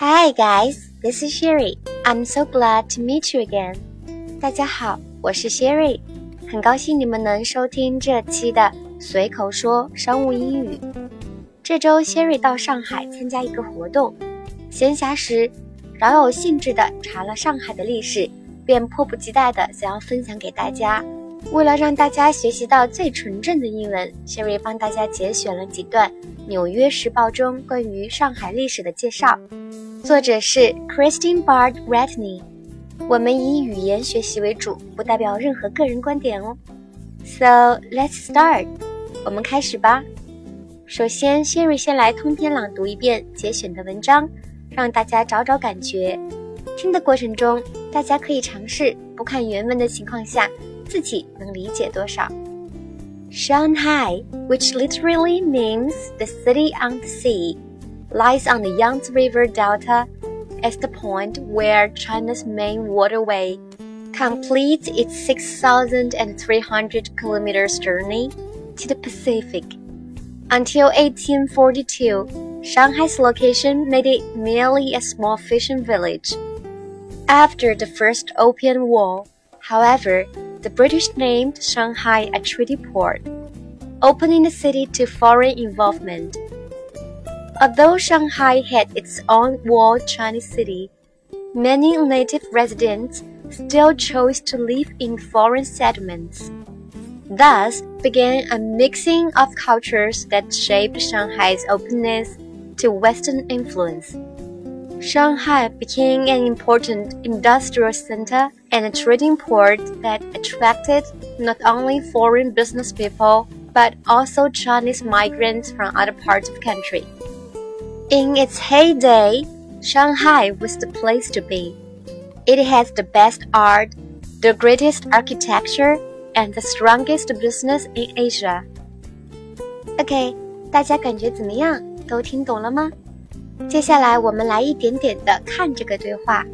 Hi guys, this is Sherry. I'm so glad to meet you again. 大家好，我是 Sherry，很高兴你们能收听这期的随口说商务英语。这周 Sherry 到上海参加一个活动，闲暇时饶有兴致地查了上海的历史，便迫不及待地想要分享给大家。为了让大家学习到最纯正的英文，Sherry 帮大家节选了几段《纽约时报》中关于上海历史的介绍。作者是 Christine Bard Ratney。我们以语言学习为主，不代表任何个人观点哦。So let's start，我们开始吧。首先，Sherry 先来通篇朗读一遍节选的文章，让大家找找感觉。听的过程中，大家可以尝试不看原文的情况下。自己能理解多少。Shanghai, which literally means the city on the sea, lies on the Yangtze River Delta as the point where China's main waterway completes its 6,300 kilometers journey to the Pacific. Until 1842, Shanghai's location made it merely a small fishing village. After the First Opium War, however, the British named Shanghai a treaty port, opening the city to foreign involvement. Although Shanghai had its own walled Chinese city, many native residents still chose to live in foreign settlements. Thus began a mixing of cultures that shaped Shanghai's openness to Western influence. Shanghai became an important industrial center and a trading port that attracted not only foreign business people but also Chinese migrants from other parts of the country. In its heyday, Shanghai was the place to be. It has the best art, the greatest architecture, and the strongest business in Asia. OK，大家感觉怎么样？都听懂了吗？ 接下来我们来一点点的看这个对话。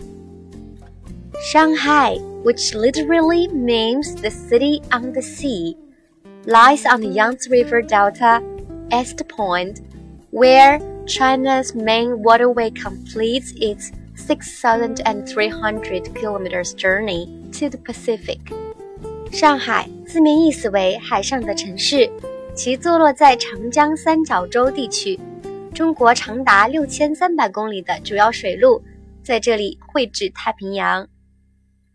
Shanghai, which literally means the city on the sea, lies on the Yangtze River Delta as the point where China's main waterway completes its 6,300 kilometers journey to the Pacific. 上海字面意思为海上的城市，其坐落在长江三角洲地区。 中国长达六千三百公里的主要水路在这里汇至太平洋。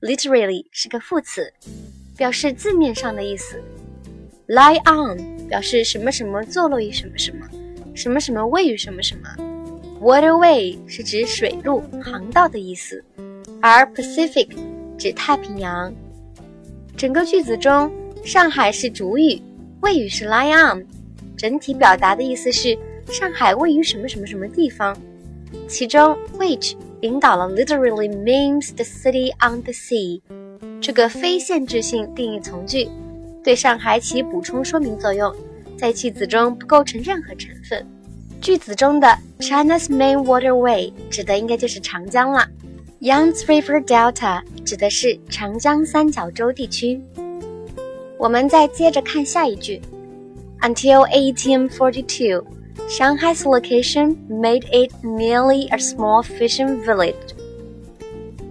Literally 是个副词，表示字面上的意思。Lie on 表示什么什么坐落于什么什么，什么什么位于什么什么。Waterway 是指水路、航道的意思，而 Pacific 指太平洋。整个句子中，上海是主语，谓语是 lie on，整体表达的意思是。上海位于什么什么什么地方？其中 which 引导了 literally means the city on the sea 这个非限制性定义从句，对上海起补充说明作用，在句子中不构成任何成分。句子中的 China's main waterway 指的应该就是长江了，Yangtze River Delta 指的是长江三角洲地区。我们再接着看下一句，Until 1842。Shanghai's location made it merely a small fishing village.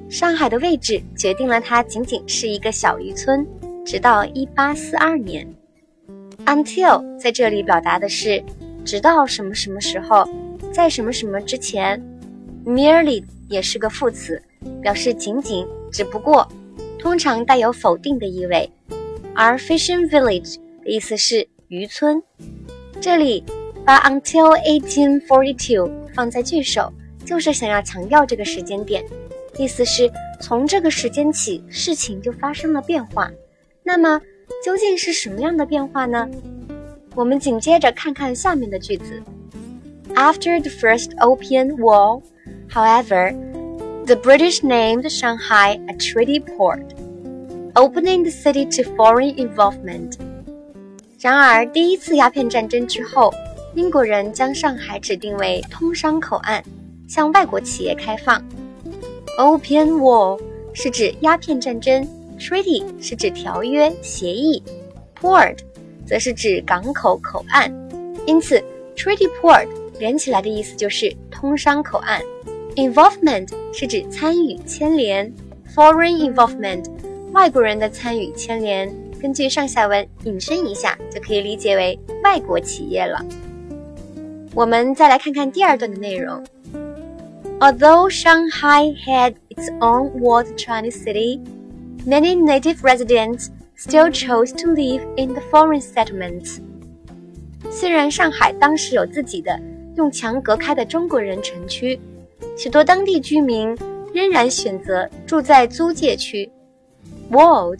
上海的位置决定了它仅仅是一个小渔村，直到1842年。Until 在这里表达的是直到什么什么时候，在什么什么之前。Merely 也是个副词，表示仅仅、只不过，通常带有否定的意味。而 fishing village 的意思是渔村，这里。把 until 1842放在句首，就是想要强调这个时间点，意思是从这个时间起，事情就发生了变化。那么究竟是什么样的变化呢？我们紧接着看看下面的句子：After the First Opium War, however, the British named Shanghai a treaty port, opening the city to foreign involvement. 然而，第一次鸦片战争之后。 英国人将上海指定为通商口岸，向外国企业开放。Opium War 是指鸦片战争，Treaty 是指条约协议，Port 则是指港口口岸。因此，Treaty Port 连起来的意思就是通商口岸 Involvement 是指参与、牵连；foreign involvement，外国人的参与、牵连。根据上下文引申一下，就可以理解为外国企业了。我们再来看看第二段的内容。Although Shanghai had its own walled Chinese city, many native residents still chose to live in the foreign settlements. 虽然上海当时有自己的用墙隔开的中国人城区，许多当地居民仍然选择住在租界区。Walled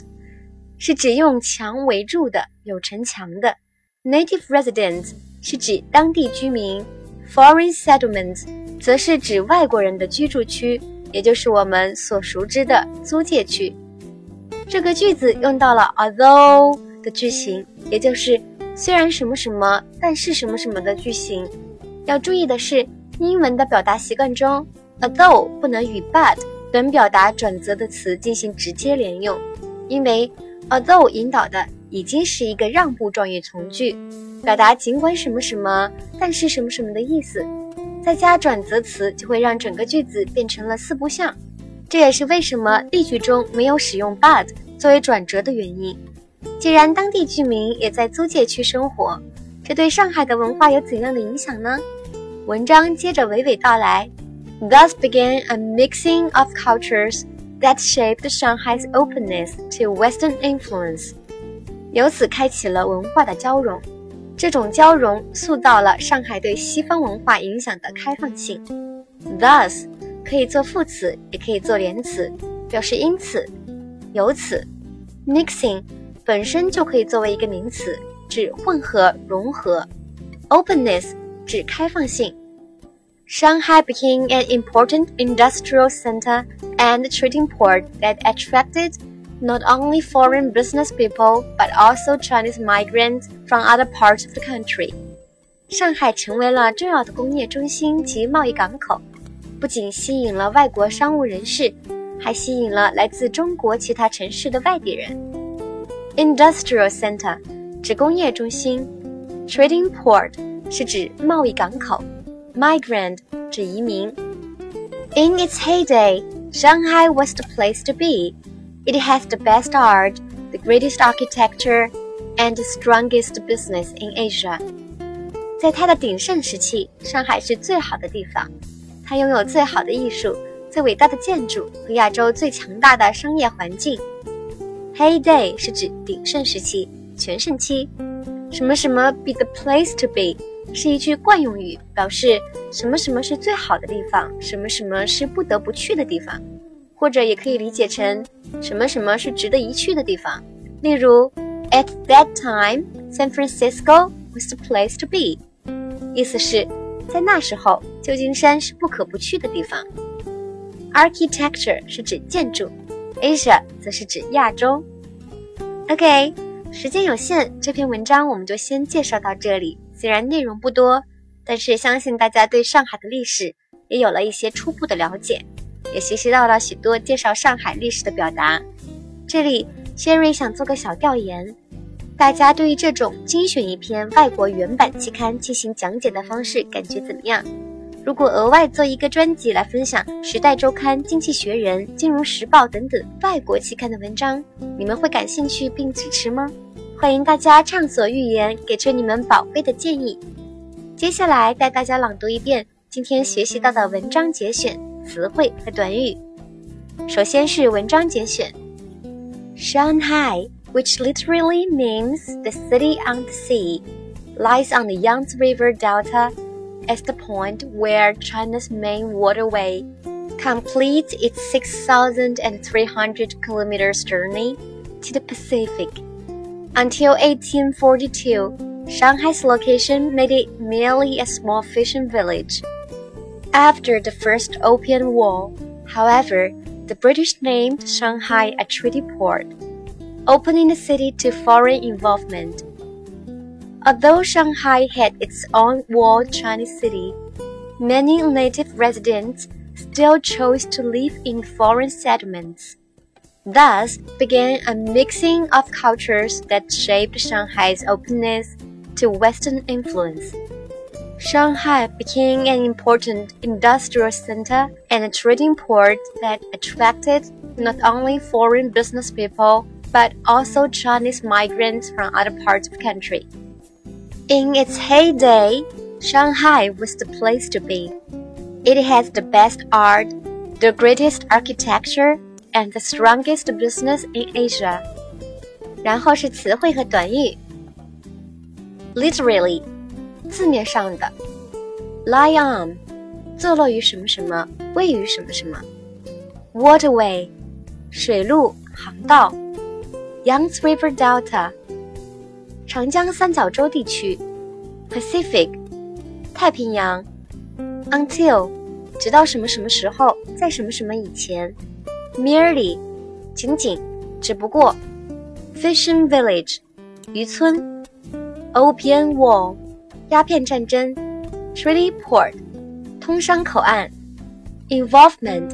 是指用墙围住的，有城墙的。Native residents 是指当地居民，foreign settlement 则是指外国人的居住区，也就是我们所熟知的租界区。这个句子用到了 although 的句型，也就是虽然什么什么，但是什么什么的句型。要注意的是，英文的表达习惯中，although 不能与 but 等表达转折的词进行直接连用，因为。Although 引导的已经是一个让步状语从句，表达尽管什么什么，但是什么什么的意思。再加转折词，就会让整个句子变成了四不像。这也是为什么例句中没有使用 but 作为转折的原因。既然当地居民也在租界区生活，这对上海的文化有怎样的影响呢？文章接着娓娓道来：Thus began a mixing of cultures. that shaped Shanghai's openness to Western influence，由此开启了文化的交融。这种交融塑造了上海对西方文化影响的开放性。Thus 可以做副词，也可以做连词，表示因此、由此。Mixing 本身就可以作为一个名词，指混合、融合。Openness 指开放性。Shanghai became an important industrial center and trading port that attracted not only foreign business people but also Chinese migrants from other parts of the country. 上海成为了重要的工业中心及贸易港口，不仅吸引了外国商务人士，还吸引了来自中国其他城市的外地人。Industrial center 指工业中心，trading port 是指贸易港口。migrant 指移民。In its heyday, Shanghai was the place to be. It has the best art, the greatest architecture, and the strongest business in Asia. 在它的鼎盛时期，上海是最好的地方。它拥有最好的艺术、最伟大的建筑和亚洲最强大的商业环境。Heyday 是指鼎盛时期、全盛期。什么什么 be the place to be 是一句惯用语，表示什么什么是最好的地方，什么什么是不得不去的地方，或者也可以理解成什么什么是值得一去的地方。例如，At that time, San Francisco was the place to be，意思是，在那时候，旧金山是不可不去的地方。Architecture 是指建筑，Asia 则是指亚洲。OK，时间有限，这篇文章我们就先介绍到这里。虽然内容不多，但是相信大家对上海的历史也有了一些初步的了解，也学习到了许多介绍上海历史的表达。这里，Sherry 想做个小调研，大家对于这种精选一篇外国原版期刊进行讲解的方式感觉怎么样？如果额外做一个专辑来分享《时代周刊》《经济学人》《金融时报》等等外国期刊的文章，你们会感兴趣并支持吗？欢迎大家畅所欲言，给出你们宝贵的建议。接下来带大家朗读一遍今天学习到的文章节选、词汇和短语。首先是文章节选：Shanghai, which literally means the city on the sea, lies on the Yangtze River Delta as the point where China's main waterway completes its 6,300 kilometers journey to the Pacific. Until 1842, Shanghai's location made it merely a small fishing village. After the First Opium War, however, the British named Shanghai a treaty port, opening the city to foreign involvement. Although Shanghai had its own walled Chinese city, many native residents still chose to live in foreign settlements. Thus began a mixing of cultures that shaped Shanghai's openness to Western influence. Shanghai became an important industrial center and a trading port that attracted not only foreign business people but also Chinese migrants from other parts of the country. In its heyday, Shanghai was the place to be. It has the best art, the greatest architecture, and the strongest business in Asia. 然后是词汇和短语。Literally， 字面上的，lie on，坐落于什么什么，位于什么什么。Waterway，水路、航道。Yangtze River Delta，长江三角洲地区。Pacific，太平洋。Until，直到什么什么时候，在什么什么以前。Merely，仅仅，只不过。Fishing Village，渔村；Opium wall 鸦片战争；Treaty Port，通商口岸；Involvement，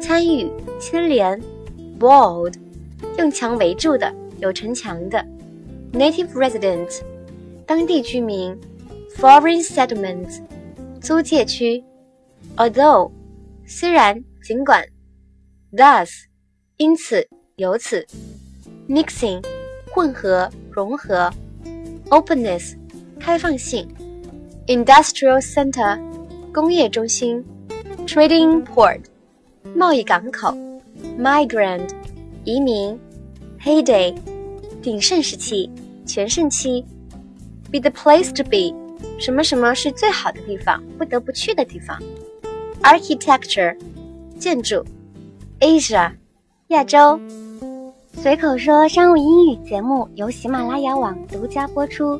参与、牵连；Walled，用墙围住的、有城墙的；Native Resident，当地居民；Foreign Settlements，租界区；Although，虽然、尽管；Thus，因此、由此。mixing 混合融合，openness 开放性，industrial center 工业中心，trading port 贸易港口，migrant 移民，heyday 鼎盛时期全盛期，be the place to be 什么什么是最好的地方，不得不去的地方，architecture 建筑，Asia 亚洲。随口说商务英语节目由喜马拉雅网独家播出，